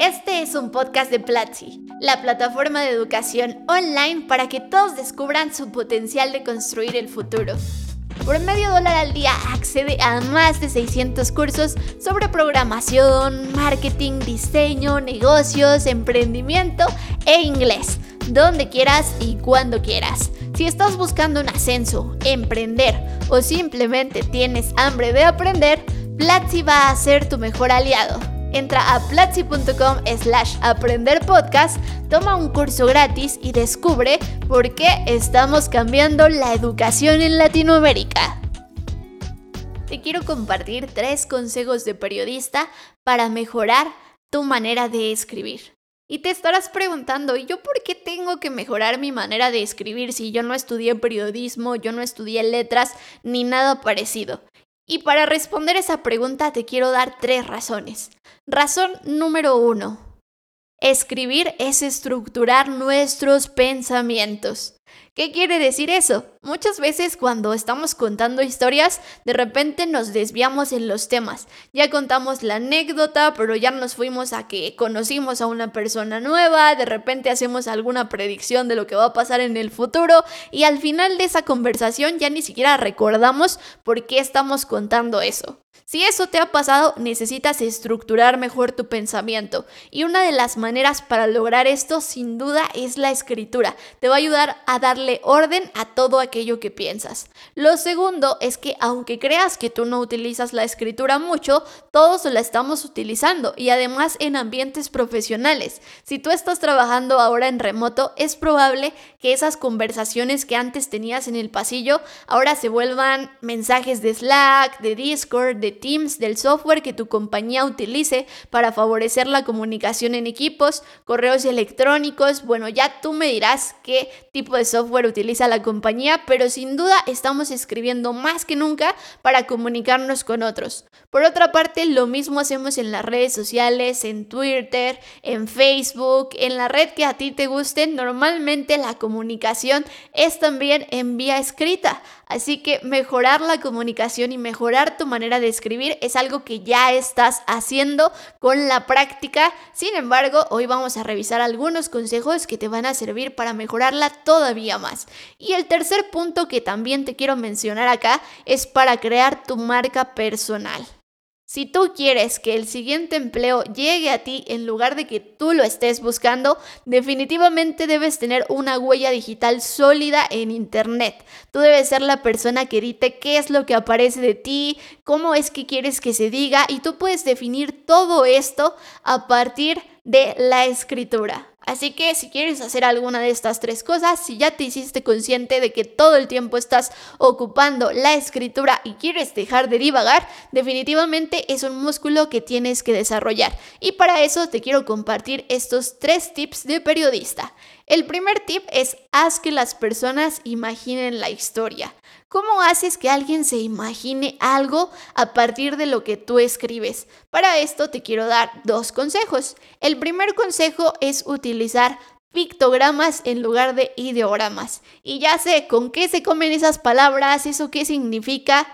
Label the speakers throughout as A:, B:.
A: Este es un podcast de Platzi, la plataforma de educación online para que todos descubran su potencial de construir el futuro. Por medio dólar al día accede a más de 600 cursos sobre programación, marketing, diseño, negocios, emprendimiento e inglés, donde quieras y cuando quieras. Si estás buscando un ascenso, emprender o simplemente tienes hambre de aprender, Platzi va a ser tu mejor aliado. Entra a platzi.com slash aprender podcast, toma un curso gratis y descubre por qué estamos cambiando la educación en Latinoamérica. Te quiero compartir tres consejos de periodista para mejorar tu manera de escribir. Y te estarás preguntando, ¿y yo por qué tengo que mejorar mi manera de escribir si yo no estudié periodismo, yo no estudié letras, ni nada parecido? Y para responder esa pregunta te quiero dar tres razones. Razón número uno. Escribir es estructurar nuestros pensamientos. ¿Qué quiere decir eso? Muchas veces cuando estamos contando historias, de repente nos desviamos en los temas. Ya contamos la anécdota, pero ya nos fuimos a que conocimos a una persona nueva, de repente hacemos alguna predicción de lo que va a pasar en el futuro y al final de esa conversación ya ni siquiera recordamos por qué estamos contando eso. Si eso te ha pasado, necesitas estructurar mejor tu pensamiento. Y una de las maneras para lograr esto, sin duda, es la escritura. Te va a ayudar a darle orden a todo aquello que piensas. Lo segundo es que aunque creas que tú no utilizas la escritura mucho, todos la estamos utilizando y además en ambientes profesionales. Si tú estás trabajando ahora en remoto, es probable que esas conversaciones que antes tenías en el pasillo ahora se vuelvan mensajes de Slack, de Discord, de Teams, del software que tu compañía utilice para favorecer la comunicación en equipos, correos electrónicos. Bueno, ya tú me dirás qué tipo de software utiliza la compañía, pero sin duda estamos escribiendo más que nunca para comunicarnos con otros. Por otra parte, lo mismo hacemos en las redes sociales, en Twitter, en Facebook, en la red que a ti te guste. Normalmente la comunicación es también en vía escrita. Así que mejorar la comunicación y mejorar tu manera de escribir es algo que ya estás haciendo con la práctica. Sin embargo, hoy vamos a revisar algunos consejos que te van a servir para mejorarla todavía más. Y el tercer punto que también te quiero mencionar acá es para crear tu marca personal. Si tú quieres que el siguiente empleo llegue a ti en lugar de que tú lo estés buscando, definitivamente debes tener una huella digital sólida en Internet. Tú debes ser la persona que edite qué es lo que aparece de ti, cómo es que quieres que se diga y tú puedes definir todo esto a partir de la escritura. Así que si quieres hacer alguna de estas tres cosas, si ya te hiciste consciente de que todo el tiempo estás ocupando la escritura y quieres dejar de divagar, definitivamente es un músculo que tienes que desarrollar. Y para eso te quiero compartir estos tres tips de periodista. El primer tip es haz que las personas imaginen la historia. ¿Cómo haces que alguien se imagine algo a partir de lo que tú escribes? Para esto te quiero dar dos consejos. El primer consejo es utilizar pictogramas en lugar de ideogramas. Y ya sé con qué se comen esas palabras, eso qué significa.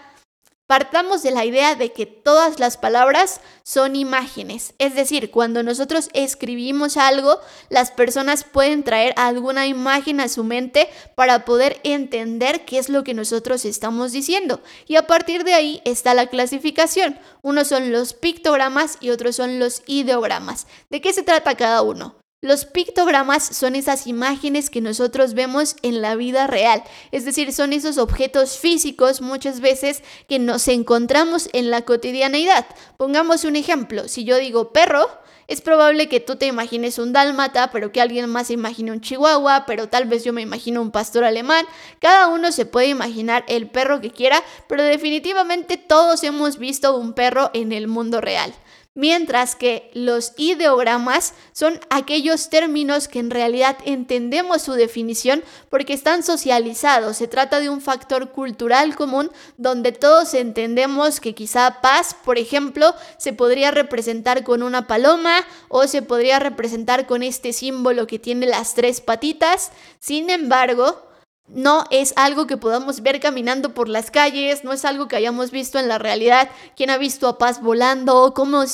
A: Partamos de la idea de que todas las palabras son imágenes, es decir, cuando nosotros escribimos algo, las personas pueden traer alguna imagen a su mente para poder entender qué es lo que nosotros estamos diciendo. Y a partir de ahí está la clasificación. Unos son los pictogramas y otros son los ideogramas. ¿De qué se trata cada uno? Los pictogramas son esas imágenes que nosotros vemos en la vida real, es decir, son esos objetos físicos muchas veces que nos encontramos en la cotidianeidad. Pongamos un ejemplo, si yo digo perro, es probable que tú te imagines un dálmata, pero que alguien más imagine un chihuahua, pero tal vez yo me imagino un pastor alemán. Cada uno se puede imaginar el perro que quiera, pero definitivamente todos hemos visto un perro en el mundo real mientras que los ideogramas son aquellos términos que en realidad entendemos su definición porque están socializados. Se trata de un factor cultural común donde todos entendemos que quizá paz, por ejemplo, se podría representar con una paloma o se podría representar con este símbolo que tiene las tres patitas. Sin embargo, no es algo que podamos ver caminando por las calles, no es algo que hayamos visto en la realidad. ¿Quién ha visto a Paz volando? ¿Cómo,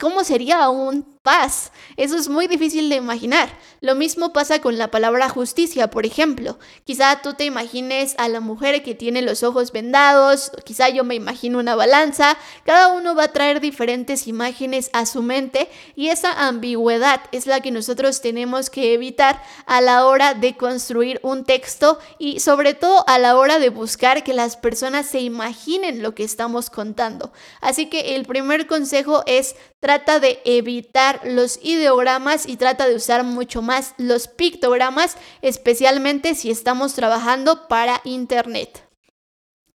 A: cómo sería un paz. Eso es muy difícil de imaginar. Lo mismo pasa con la palabra justicia, por ejemplo. Quizá tú te imagines a la mujer que tiene los ojos vendados, quizá yo me imagino una balanza. Cada uno va a traer diferentes imágenes a su mente y esa ambigüedad es la que nosotros tenemos que evitar a la hora de construir un texto y sobre todo a la hora de buscar que las personas se imaginen lo que estamos contando. Así que el primer consejo es trata de evitar los ideogramas y trata de usar mucho más los pictogramas, especialmente si estamos trabajando para Internet.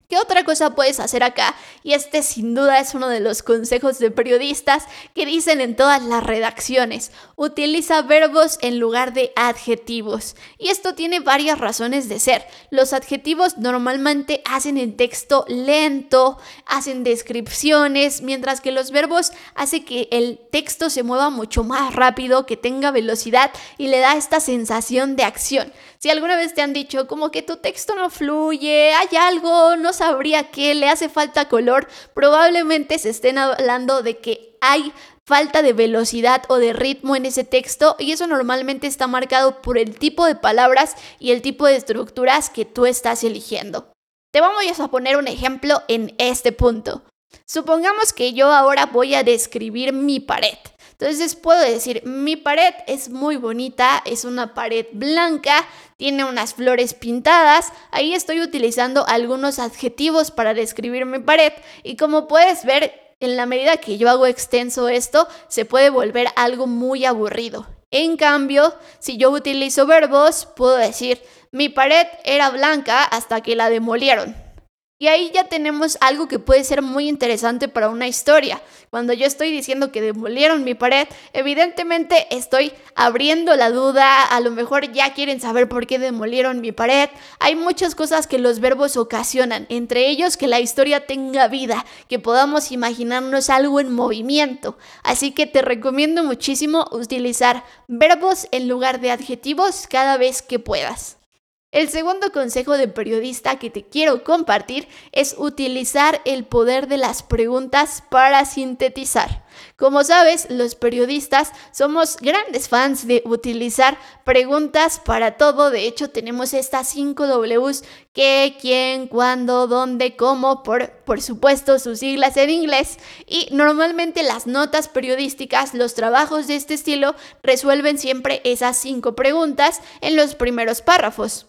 A: ¿Qué otra cosa puedes hacer acá? Y este sin duda es uno de los consejos de periodistas que dicen en todas las redacciones. Utiliza verbos en lugar de adjetivos. Y esto tiene varias razones de ser. Los adjetivos normalmente hacen el texto lento, hacen descripciones, mientras que los verbos hacen que el texto se mueva mucho más rápido, que tenga velocidad y le da esta sensación de acción. Si alguna vez te han dicho como que tu texto no fluye, hay algo, no sabría qué, le hace falta color, probablemente se estén hablando de que hay falta de velocidad o de ritmo en ese texto y eso normalmente está marcado por el tipo de palabras y el tipo de estructuras que tú estás eligiendo. Te vamos a poner un ejemplo en este punto. Supongamos que yo ahora voy a describir mi pared. Entonces puedo decir, mi pared es muy bonita, es una pared blanca, tiene unas flores pintadas. Ahí estoy utilizando algunos adjetivos para describir mi pared y como puedes ver, en la medida que yo hago extenso esto, se puede volver algo muy aburrido. En cambio, si yo utilizo verbos, puedo decir, mi pared era blanca hasta que la demolieron. Y ahí ya tenemos algo que puede ser muy interesante para una historia. Cuando yo estoy diciendo que demolieron mi pared, evidentemente estoy abriendo la duda, a lo mejor ya quieren saber por qué demolieron mi pared. Hay muchas cosas que los verbos ocasionan, entre ellos que la historia tenga vida, que podamos imaginarnos algo en movimiento. Así que te recomiendo muchísimo utilizar verbos en lugar de adjetivos cada vez que puedas. El segundo consejo de periodista que te quiero compartir es utilizar el poder de las preguntas para sintetizar. Como sabes, los periodistas somos grandes fans de utilizar preguntas para todo. De hecho, tenemos estas 5 Ws, qué, quién, cuándo, dónde, cómo, por, por supuesto sus siglas en inglés. Y normalmente las notas periodísticas, los trabajos de este estilo, resuelven siempre esas cinco preguntas en los primeros párrafos.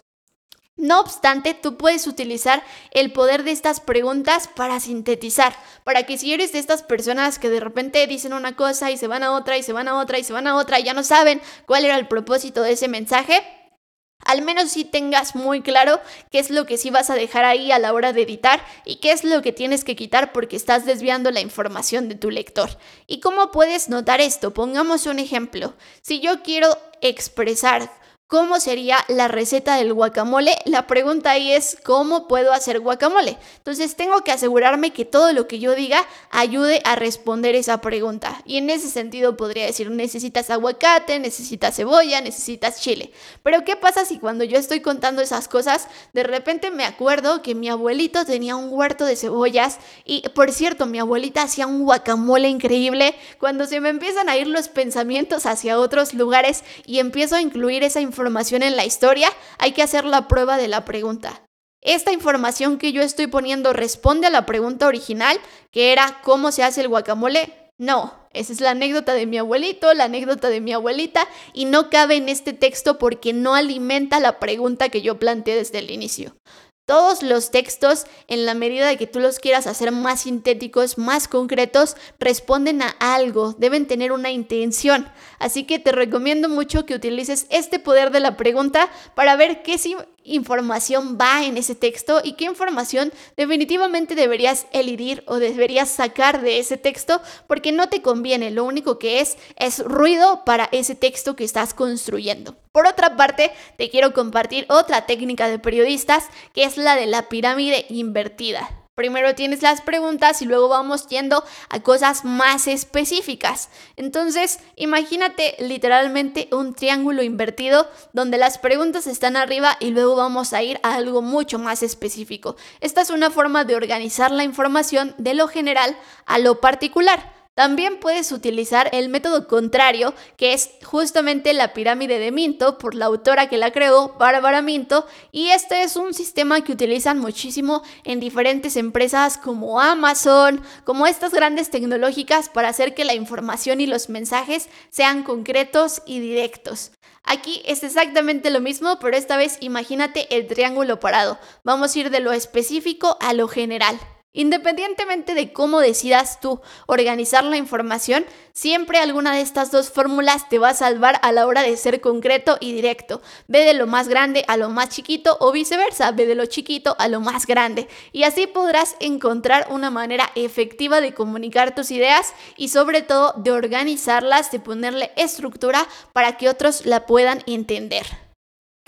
A: No obstante, tú puedes utilizar el poder de estas preguntas para sintetizar, para que si eres de estas personas que de repente dicen una cosa y se van a otra y se van a otra y se van a otra y ya no saben cuál era el propósito de ese mensaje, al menos sí tengas muy claro qué es lo que sí vas a dejar ahí a la hora de editar y qué es lo que tienes que quitar porque estás desviando la información de tu lector. ¿Y cómo puedes notar esto? Pongamos un ejemplo. Si yo quiero expresar ¿Cómo sería la receta del guacamole? La pregunta ahí es ¿cómo puedo hacer guacamole? Entonces tengo que asegurarme que todo lo que yo diga ayude a responder esa pregunta. Y en ese sentido podría decir, necesitas aguacate, necesitas cebolla, necesitas chile. Pero ¿qué pasa si cuando yo estoy contando esas cosas, de repente me acuerdo que mi abuelito tenía un huerto de cebollas y por cierto, mi abuelita hacía un guacamole increíble? Cuando se me empiezan a ir los pensamientos hacia otros lugares y empiezo a incluir esa información, información en la historia, hay que hacer la prueba de la pregunta. ¿Esta información que yo estoy poniendo responde a la pregunta original, que era ¿cómo se hace el guacamole? No, esa es la anécdota de mi abuelito, la anécdota de mi abuelita, y no cabe en este texto porque no alimenta la pregunta que yo planteé desde el inicio. Todos los textos, en la medida de que tú los quieras hacer más sintéticos, más concretos, responden a algo, deben tener una intención. Así que te recomiendo mucho que utilices este poder de la pregunta para ver qué información va en ese texto y qué información definitivamente deberías elidir o deberías sacar de ese texto porque no te conviene. Lo único que es es ruido para ese texto que estás construyendo. Por otra parte, te quiero compartir otra técnica de periodistas que es la de la pirámide invertida. Primero tienes las preguntas y luego vamos yendo a cosas más específicas. Entonces, imagínate literalmente un triángulo invertido donde las preguntas están arriba y luego vamos a ir a algo mucho más específico. Esta es una forma de organizar la información de lo general a lo particular. También puedes utilizar el método contrario, que es justamente la pirámide de Minto, por la autora que la creó, Bárbara Minto, y este es un sistema que utilizan muchísimo en diferentes empresas como Amazon, como estas grandes tecnológicas para hacer que la información y los mensajes sean concretos y directos. Aquí es exactamente lo mismo, pero esta vez imagínate el triángulo parado. Vamos a ir de lo específico a lo general. Independientemente de cómo decidas tú organizar la información, siempre alguna de estas dos fórmulas te va a salvar a la hora de ser concreto y directo. Ve de lo más grande a lo más chiquito o viceversa, ve de lo chiquito a lo más grande. Y así podrás encontrar una manera efectiva de comunicar tus ideas y sobre todo de organizarlas, de ponerle estructura para que otros la puedan entender.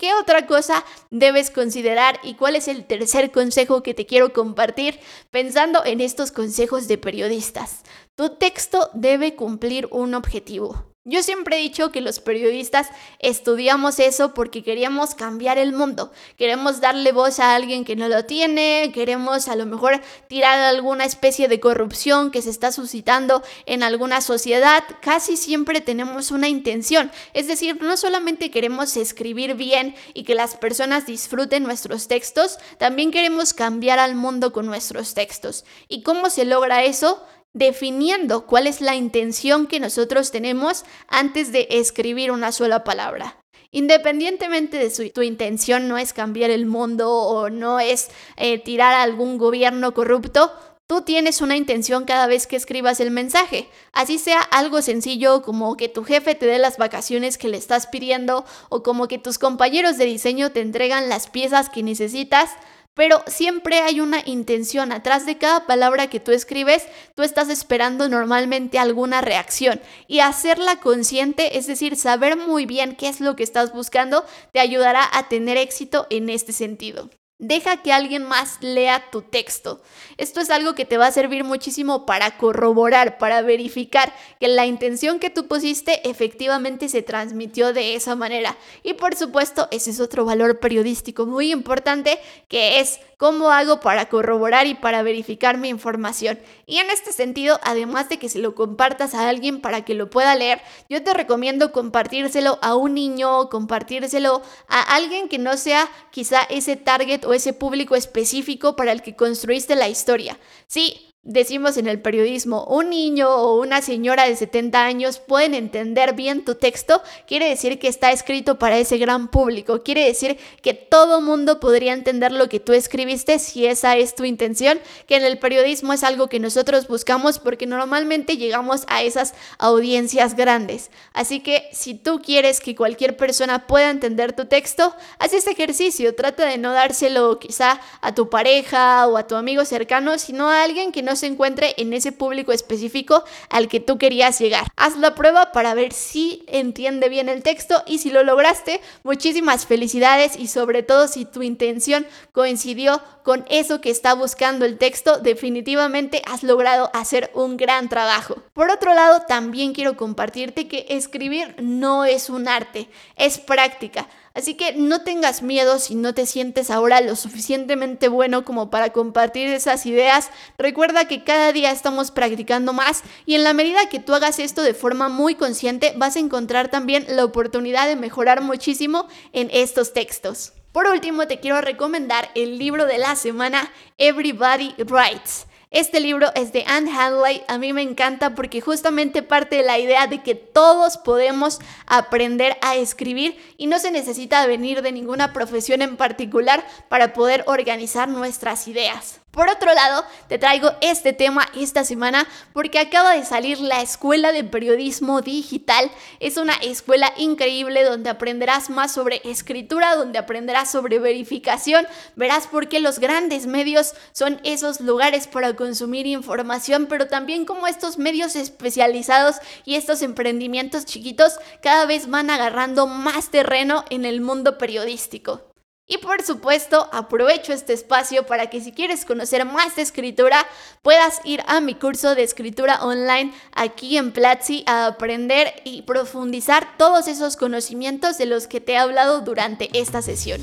A: ¿Qué otra cosa debes considerar y cuál es el tercer consejo que te quiero compartir pensando en estos consejos de periodistas? Tu texto debe cumplir un objetivo. Yo siempre he dicho que los periodistas estudiamos eso porque queríamos cambiar el mundo, queremos darle voz a alguien que no lo tiene, queremos a lo mejor tirar alguna especie de corrupción que se está suscitando en alguna sociedad, casi siempre tenemos una intención, es decir, no solamente queremos escribir bien y que las personas disfruten nuestros textos, también queremos cambiar al mundo con nuestros textos. ¿Y cómo se logra eso? Definiendo cuál es la intención que nosotros tenemos antes de escribir una sola palabra. Independientemente de si tu intención no es cambiar el mundo o no es eh, tirar a algún gobierno corrupto, tú tienes una intención cada vez que escribas el mensaje. Así sea algo sencillo como que tu jefe te dé las vacaciones que le estás pidiendo o como que tus compañeros de diseño te entregan las piezas que necesitas. Pero siempre hay una intención. Atrás de cada palabra que tú escribes, tú estás esperando normalmente alguna reacción. Y hacerla consciente, es decir, saber muy bien qué es lo que estás buscando, te ayudará a tener éxito en este sentido. Deja que alguien más lea tu texto. Esto es algo que te va a servir muchísimo para corroborar, para verificar que la intención que tú pusiste efectivamente se transmitió de esa manera. Y por supuesto, ese es otro valor periodístico muy importante que es cómo hago para corroborar y para verificar mi información. Y en este sentido, además de que se lo compartas a alguien para que lo pueda leer, yo te recomiendo compartírselo a un niño, compartírselo a alguien que no sea quizá ese target o ese público específico para el que construiste la historia. Sí, Decimos en el periodismo, un niño o una señora de 70 años pueden entender bien tu texto, quiere decir que está escrito para ese gran público, quiere decir que todo mundo podría entender lo que tú escribiste si esa es tu intención, que en el periodismo es algo que nosotros buscamos porque normalmente llegamos a esas audiencias grandes. Así que si tú quieres que cualquier persona pueda entender tu texto, haz este ejercicio, trata de no dárselo quizá a tu pareja o a tu amigo cercano, sino a alguien que no se encuentre en ese público específico al que tú querías llegar. Haz la prueba para ver si entiende bien el texto y si lo lograste, muchísimas felicidades y sobre todo si tu intención coincidió con eso que está buscando el texto, definitivamente has logrado hacer un gran trabajo. Por otro lado, también quiero compartirte que escribir no es un arte, es práctica. Así que no tengas miedo si no te sientes ahora lo suficientemente bueno como para compartir esas ideas. Recuerda que cada día estamos practicando más y en la medida que tú hagas esto de forma muy consciente vas a encontrar también la oportunidad de mejorar muchísimo en estos textos. Por último, te quiero recomendar el libro de la semana Everybody Writes. Este libro es de Anne Hathaway, a mí me encanta porque justamente parte de la idea de que todos podemos aprender a escribir y no se necesita venir de ninguna profesión en particular para poder organizar nuestras ideas. Por otro lado, te traigo este tema esta semana porque acaba de salir la Escuela de Periodismo Digital. Es una escuela increíble donde aprenderás más sobre escritura, donde aprenderás sobre verificación. Verás por qué los grandes medios son esos lugares para consumir información, pero también como estos medios especializados y estos emprendimientos chiquitos cada vez van agarrando más terreno en el mundo periodístico. Y por supuesto, aprovecho este espacio para que si quieres conocer más de escritura, puedas ir a mi curso de escritura online aquí en Platzi a aprender y profundizar todos esos conocimientos de los que te he hablado durante esta sesión.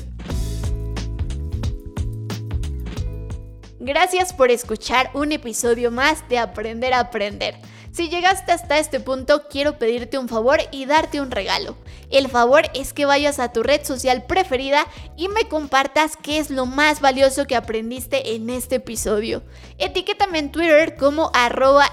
A: Gracias por escuchar un episodio más de Aprender a Aprender. Si llegaste hasta este punto, quiero pedirte un favor y darte un regalo. El favor es que vayas a tu red social preferida y me compartas qué es lo más valioso que aprendiste en este episodio. Etiquétame en Twitter como arroba.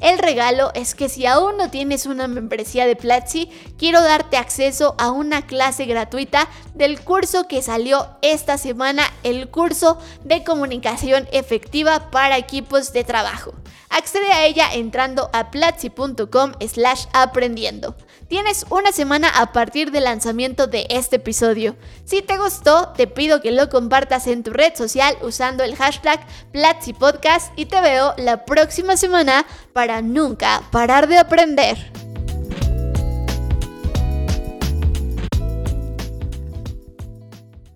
A: El regalo es que si aún no tienes una membresía de Platzi, quiero darte acceso a una clase gratuita del curso que salió esta semana, el curso de comunicación efectiva para equipos de trabajo. Accede a ella entrando a platzi.com slash aprendiendo. Tienes una semana a partir del lanzamiento de este episodio. Si te gustó, te pido que lo compartas en tu red social usando el hashtag Platzi Podcast y te veo la próxima semana para nunca parar de aprender.